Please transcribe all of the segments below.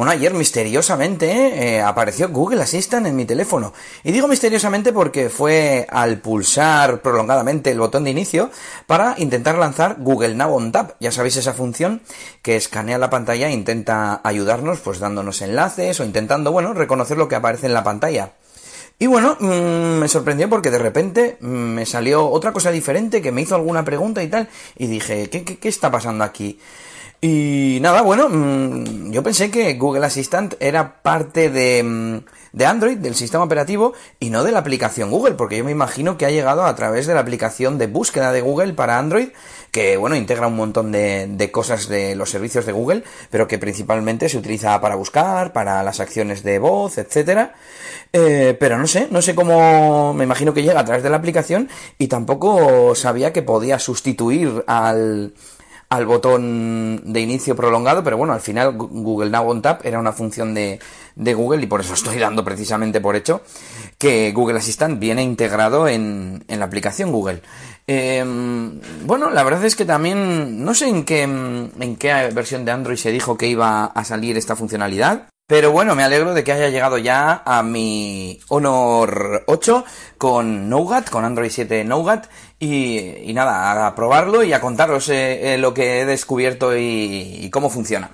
Bueno, ayer misteriosamente eh, apareció Google Assistant en mi teléfono. Y digo misteriosamente porque fue al pulsar prolongadamente el botón de inicio para intentar lanzar Google Now on Tap. Ya sabéis esa función que escanea la pantalla e intenta ayudarnos pues dándonos enlaces o intentando, bueno, reconocer lo que aparece en la pantalla. Y bueno, mmm, me sorprendió porque de repente mmm, me salió otra cosa diferente que me hizo alguna pregunta y tal. Y dije, ¿qué, qué, qué está pasando aquí? Y nada, bueno, mmm, yo pensé que Google Assistant era parte de, de, Android, del sistema operativo, y no de la aplicación Google, porque yo me imagino que ha llegado a través de la aplicación de búsqueda de Google para Android, que bueno, integra un montón de, de cosas de los servicios de Google, pero que principalmente se utiliza para buscar, para las acciones de voz, etcétera. Eh, pero no sé, no sé cómo, me imagino que llega a través de la aplicación, y tampoco sabía que podía sustituir al al botón de inicio prolongado, pero bueno, al final Google Now on Tap era una función de, de, Google y por eso estoy dando precisamente por hecho que Google Assistant viene integrado en, en la aplicación Google. Eh, bueno, la verdad es que también no sé en qué, en qué versión de Android se dijo que iba a salir esta funcionalidad. Pero bueno, me alegro de que haya llegado ya a mi Honor 8 con Nougat, con Android 7 Nougat. Y, nada, a probarlo y a contaros eh, eh, lo que he descubierto y, y cómo funciona.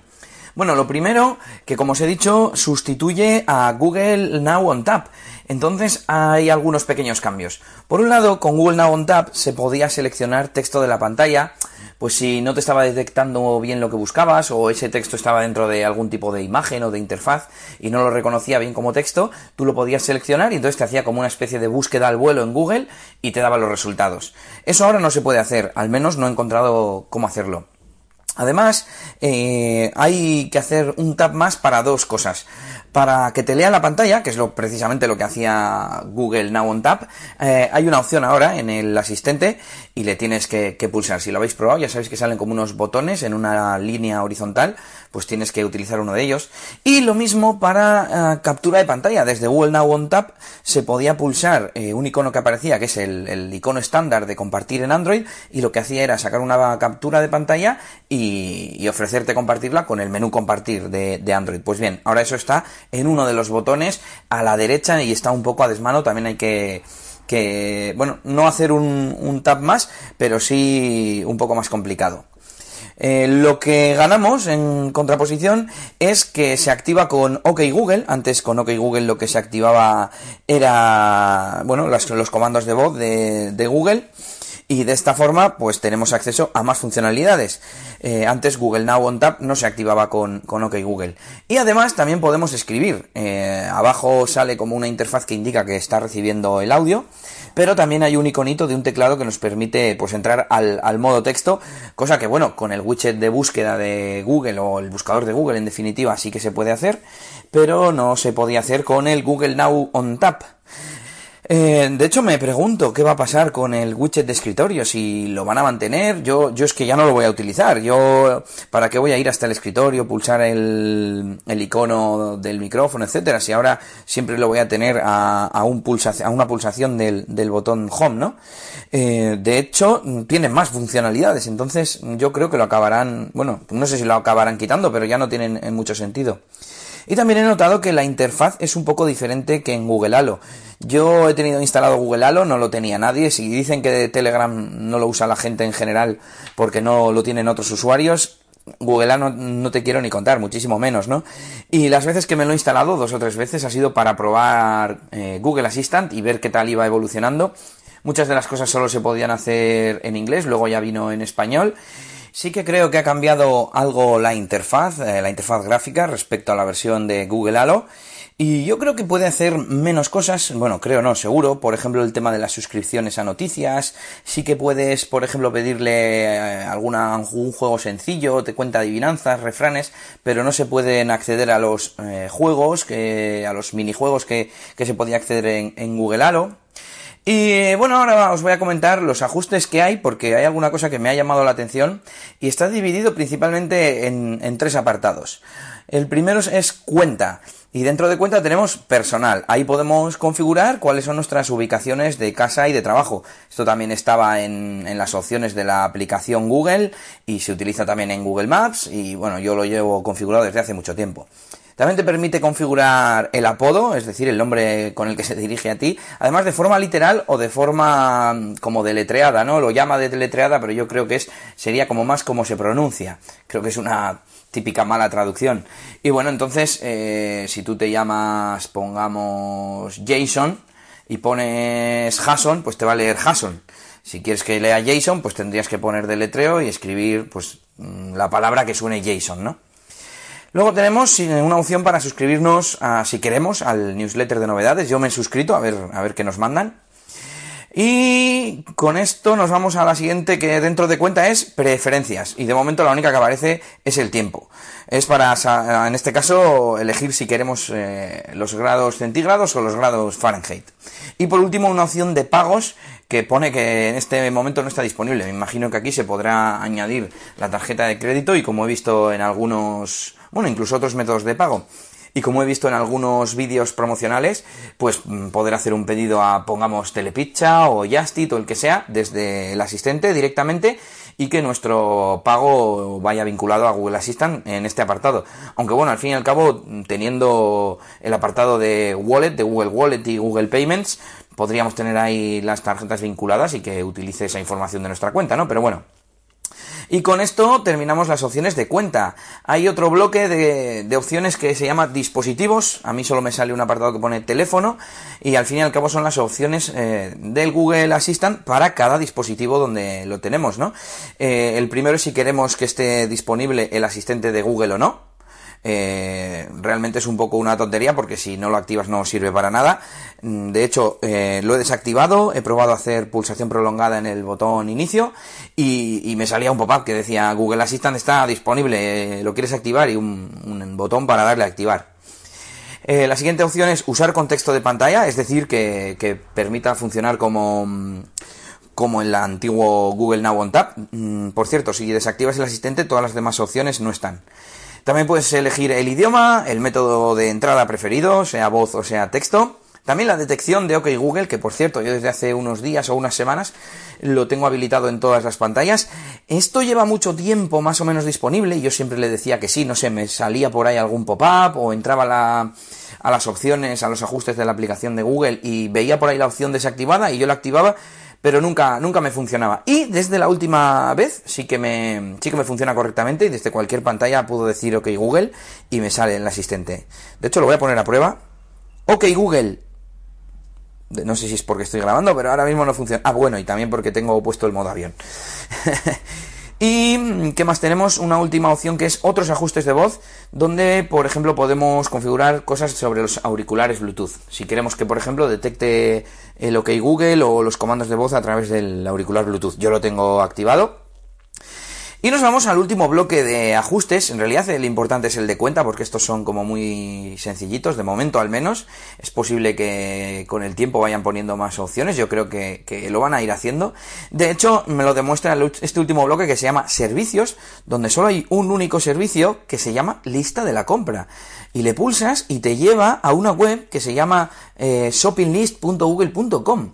Bueno, lo primero, que como os he dicho, sustituye a Google Now on Tap. Entonces hay algunos pequeños cambios. Por un lado, con Google Now on Tap se podía seleccionar texto de la pantalla, pues si no te estaba detectando bien lo que buscabas o ese texto estaba dentro de algún tipo de imagen o de interfaz y no lo reconocía bien como texto, tú lo podías seleccionar y entonces te hacía como una especie de búsqueda al vuelo en Google y te daba los resultados. Eso ahora no se puede hacer, al menos no he encontrado cómo hacerlo. Además, eh, hay que hacer un tap más para dos cosas. Para que te lea la pantalla, que es lo, precisamente lo que hacía Google Now on Tap, eh, hay una opción ahora en el asistente y le tienes que, pulsar. Si lo habéis probado, ya sabéis que salen como unos botones en una línea horizontal, pues tienes que utilizar uno de ellos. Y lo mismo para uh, captura de pantalla. Desde Google Now on Tap se podía pulsar eh, un icono que aparecía, que es el, icono estándar de compartir en Android, y lo que hacía era sacar una captura de pantalla y, ofrecerte compartirla con el menú compartir de Android. Pues bien, ahora eso está en uno de los botones a la derecha y está un poco a desmano, también hay que que, bueno, no hacer un, un tab más, pero sí un poco más complicado. Eh, lo que ganamos en contraposición es que se activa con OK Google. Antes con OK Google lo que se activaba era, bueno, los, los comandos de voz de, de Google y de esta forma pues tenemos acceso a más funcionalidades. Eh, antes Google Now on Tap no se activaba con, con OK Google. Y además también podemos escribir. Eh, abajo sale como una interfaz que indica que está recibiendo el audio, pero también hay un iconito de un teclado que nos permite pues entrar al, al modo texto, cosa que bueno, con el widget de búsqueda de Google o el buscador de Google en definitiva sí que se puede hacer, pero no se podía hacer con el Google Now on Tap. Eh, de hecho, me pregunto qué va a pasar con el widget de escritorio, si lo van a mantener. Yo, yo es que ya no lo voy a utilizar. Yo, ¿para qué voy a ir hasta el escritorio, pulsar el, el icono del micrófono, etcétera? Si ahora siempre lo voy a tener a, a, un pulsa, a una pulsación del, del botón Home, ¿no? Eh, de hecho, tiene más funcionalidades, entonces yo creo que lo acabarán, bueno, no sé si lo acabarán quitando, pero ya no tienen en mucho sentido. Y también he notado que la interfaz es un poco diferente que en Google Halo. Yo he tenido instalado Google Halo, no lo tenía nadie. Si dicen que Telegram no lo usa la gente en general porque no lo tienen otros usuarios, Google Halo no te quiero ni contar, muchísimo menos, ¿no? Y las veces que me lo he instalado, dos o tres veces, ha sido para probar eh, Google Assistant y ver qué tal iba evolucionando. Muchas de las cosas solo se podían hacer en inglés, luego ya vino en español. Sí que creo que ha cambiado algo la interfaz, eh, la interfaz gráfica respecto a la versión de Google Halo. Y yo creo que puede hacer menos cosas, bueno, creo no, seguro, por ejemplo el tema de las suscripciones a noticias, sí que puedes, por ejemplo, pedirle eh, alguna, un juego sencillo, te cuenta adivinanzas, refranes, pero no se pueden acceder a los eh, juegos, a los minijuegos que, que se podía acceder en, en Google Halo. Y bueno, ahora os voy a comentar los ajustes que hay, porque hay alguna cosa que me ha llamado la atención, y está dividido principalmente en, en tres apartados. El primero es cuenta. Y dentro de cuenta tenemos personal. Ahí podemos configurar cuáles son nuestras ubicaciones de casa y de trabajo. Esto también estaba en, las opciones de la aplicación Google y se utiliza también en Google Maps y bueno, yo lo llevo configurado desde hace mucho tiempo. También te permite configurar el apodo, es decir, el nombre con el que se dirige a ti, además de forma literal o de forma mm, como deletreada, ¿no? Lo llama de deletreada, pero yo creo que es sería como más como se pronuncia. Creo que es una típica mala traducción. Y bueno, entonces, eh, si tú te llamas, pongamos, Jason y pones Jason, pues te va a leer Jason. Si quieres que lea Jason, pues tendrías que poner deletreo y escribir, pues, mm, la palabra que suene Jason, ¿no? Luego tenemos una opción para suscribirnos, a, si queremos, al newsletter de novedades. Yo me he suscrito, a ver, a ver qué nos mandan. Y con esto nos vamos a la siguiente que dentro de cuenta es preferencias. Y de momento la única que aparece es el tiempo. Es para, en este caso, elegir si queremos eh, los grados centígrados o los grados Fahrenheit. Y por último, una opción de pagos que pone que en este momento no está disponible. Me imagino que aquí se podrá añadir la tarjeta de crédito y como he visto en algunos, bueno, incluso otros métodos de pago y como he visto en algunos vídeos promocionales, pues mm, poder hacer un pedido a, pongamos, Telepizza o Justit o el que sea, desde el asistente directamente y que nuestro pago vaya vinculado a Google Assistant en este apartado. Aunque bueno, al fin y al cabo, teniendo el apartado de Wallet, de Google Wallet y Google Payments, podríamos tener ahí las tarjetas vinculadas y que utilice esa información de nuestra cuenta, ¿no? Pero bueno, y con esto terminamos las opciones de cuenta. Hay otro bloque de, opciones que se llama dispositivos. A mí solo me sale un apartado que pone teléfono. Y al fin y al cabo son las opciones eh, del Google Assistant para cada dispositivo donde lo tenemos, ¿no? Eh, el primero es si queremos que esté disponible el asistente de Google o no. Eh, realmente es un poco una tontería porque si no lo activas no sirve para nada. Mm, de hecho, eh, lo he desactivado, he probado a hacer pulsación prolongada en el botón inicio y, me salía un pop-up que decía Google Assistant está disponible, eh, lo quieres activar y un, botón para darle a activar. la siguiente opción es usar contexto de pantalla, es decir, que, permita funcionar como como en el antiguo Google Now on Tap. Mm, por cierto, si desactivas el asistente, todas las demás opciones no están. También puedes elegir el idioma, el método de entrada preferido, sea voz o sea texto. También la detección de OK Google, que por cierto yo desde hace unos días o unas semanas lo tengo habilitado en todas las pantallas. Esto lleva mucho tiempo más o menos disponible y yo siempre le decía que sí, no sé, me salía por ahí algún pop-up o entraba a las opciones, a los ajustes de la aplicación de Google y veía por ahí la opción desactivada y yo la activaba pero nunca, nunca me funcionaba. Y desde la última vez sí que me, sí que me funciona correctamente y desde cualquier pantalla puedo decir OK Google y me sale el asistente. De hecho, lo voy a poner a prueba. OK Google. No sé si es porque estoy grabando, pero ahora mismo no funciona. Ah, bueno, y también porque tengo puesto el modo avión. Y ¿qué más tenemos? Una última opción que es otros ajustes de voz, donde por ejemplo podemos configurar cosas sobre los auriculares Bluetooth. Si queremos que por ejemplo detecte el OK Google o los comandos de voz a través del auricular Bluetooth. Yo lo tengo activado y nos vamos al último bloque de ajustes. En realidad el importante es el de cuenta porque estos son como muy sencillitos, de momento al menos. Es posible que con el tiempo vayan poniendo más opciones, yo creo que, lo van a ir haciendo. De hecho, me lo demuestra este último bloque que se llama servicios, donde solo hay un único servicio que se llama lista de la compra. Y le pulsas y te lleva a una web que se llama eh, shoppinglist.google.com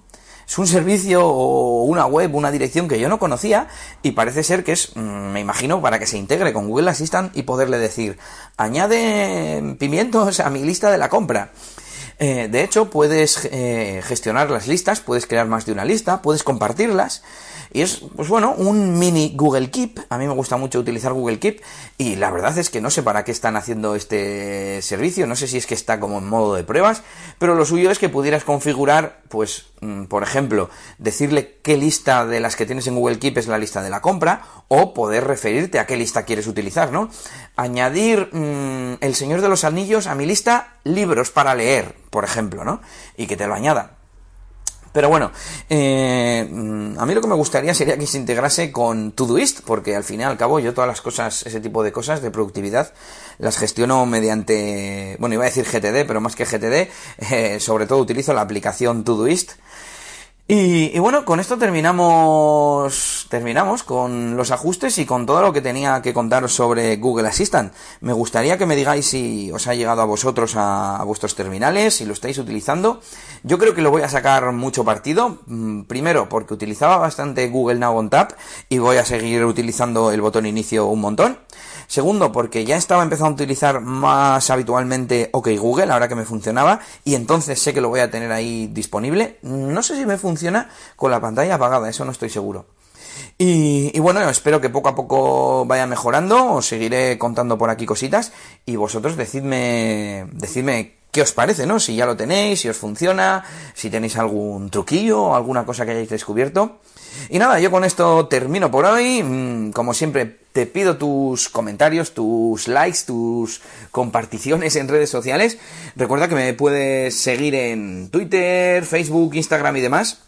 es un servicio o una web, una dirección que yo no conocía y parece ser que es, mm, me imagino, para que se integre con Google Assistant y poderle decir, añade pimientos a mi lista de la compra. Eh, de hecho, puedes eh, gestionar las listas, puedes crear más de una lista, puedes compartirlas. Y es, pues bueno, un mini Google Keep. A mí me gusta mucho utilizar Google Keep. Y la verdad es que no sé para qué están haciendo este servicio. No sé si es que está como en modo de pruebas. Pero lo suyo es que pudieras configurar, pues, por ejemplo, decirle qué lista de las que tienes en Google Keep es la lista de la compra. O poder referirte a qué lista quieres utilizar, ¿no? Añadir mm, El Señor de los Anillos a mi lista libros para leer, por ejemplo, ¿no? Y que te lo añada. Pero bueno, eh, a mí lo que me gustaría sería que se integrase con Todoist, porque al fin y al cabo yo todas las cosas, ese tipo de cosas de productividad, las gestiono mediante, bueno, iba a decir GTD, pero más que GTD, eh, sobre todo utilizo la aplicación Todoist y, bueno, con esto terminamos, terminamos con los ajustes y con todo lo que tenía que contaros sobre Google Assistant. Me gustaría que me digáis si os ha llegado a vosotros a, vuestros terminales, si lo estáis utilizando. Yo creo que lo voy a sacar mucho partido. Mm, primero, porque utilizaba bastante Google Now on Tap y voy a seguir utilizando el botón inicio un montón. Segundo, porque ya estaba empezando a utilizar más habitualmente OK Google, ahora que me funcionaba, y entonces sé que lo voy a tener ahí disponible. No sé si me funciona con la pantalla apagada, eso no estoy seguro. Y, bueno, espero que poco a poco vaya mejorando, os seguiré contando por aquí cositas, y vosotros decidme, decidme qué os parece, ¿no? Si ya lo tenéis, si os funciona, si tenéis algún truquillo o alguna cosa que hayáis descubierto. Y nada, yo con esto termino por hoy. Mm, como siempre, te pido tus comentarios, tus likes, tus comparticiones en redes sociales. Recuerda que me puedes seguir en Twitter, Facebook, Instagram y demás.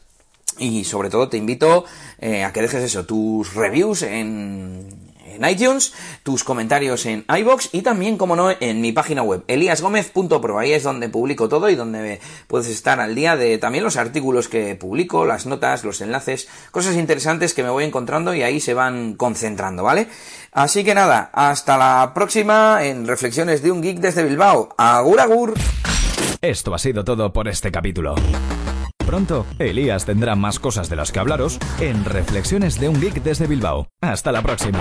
Y sobre todo te invito eh, a que dejes eso, tus reviews en en iTunes, tus comentarios en iBox y también, como no, en mi página web, eliasgomez.pro. Ahí es donde publico todo y donde puedes estar al día de también los artículos que publico, las notas, los enlaces, cosas interesantes que me voy encontrando y ahí se van concentrando, ¿vale? Así que nada, hasta la próxima en Reflexiones de un Geek desde Bilbao. Agur, agur. Esto ha sido todo por este capítulo. Pronto, Elías tendrá más cosas de las que hablaros en Reflexiones de un Geek desde Bilbao. Hasta la próxima.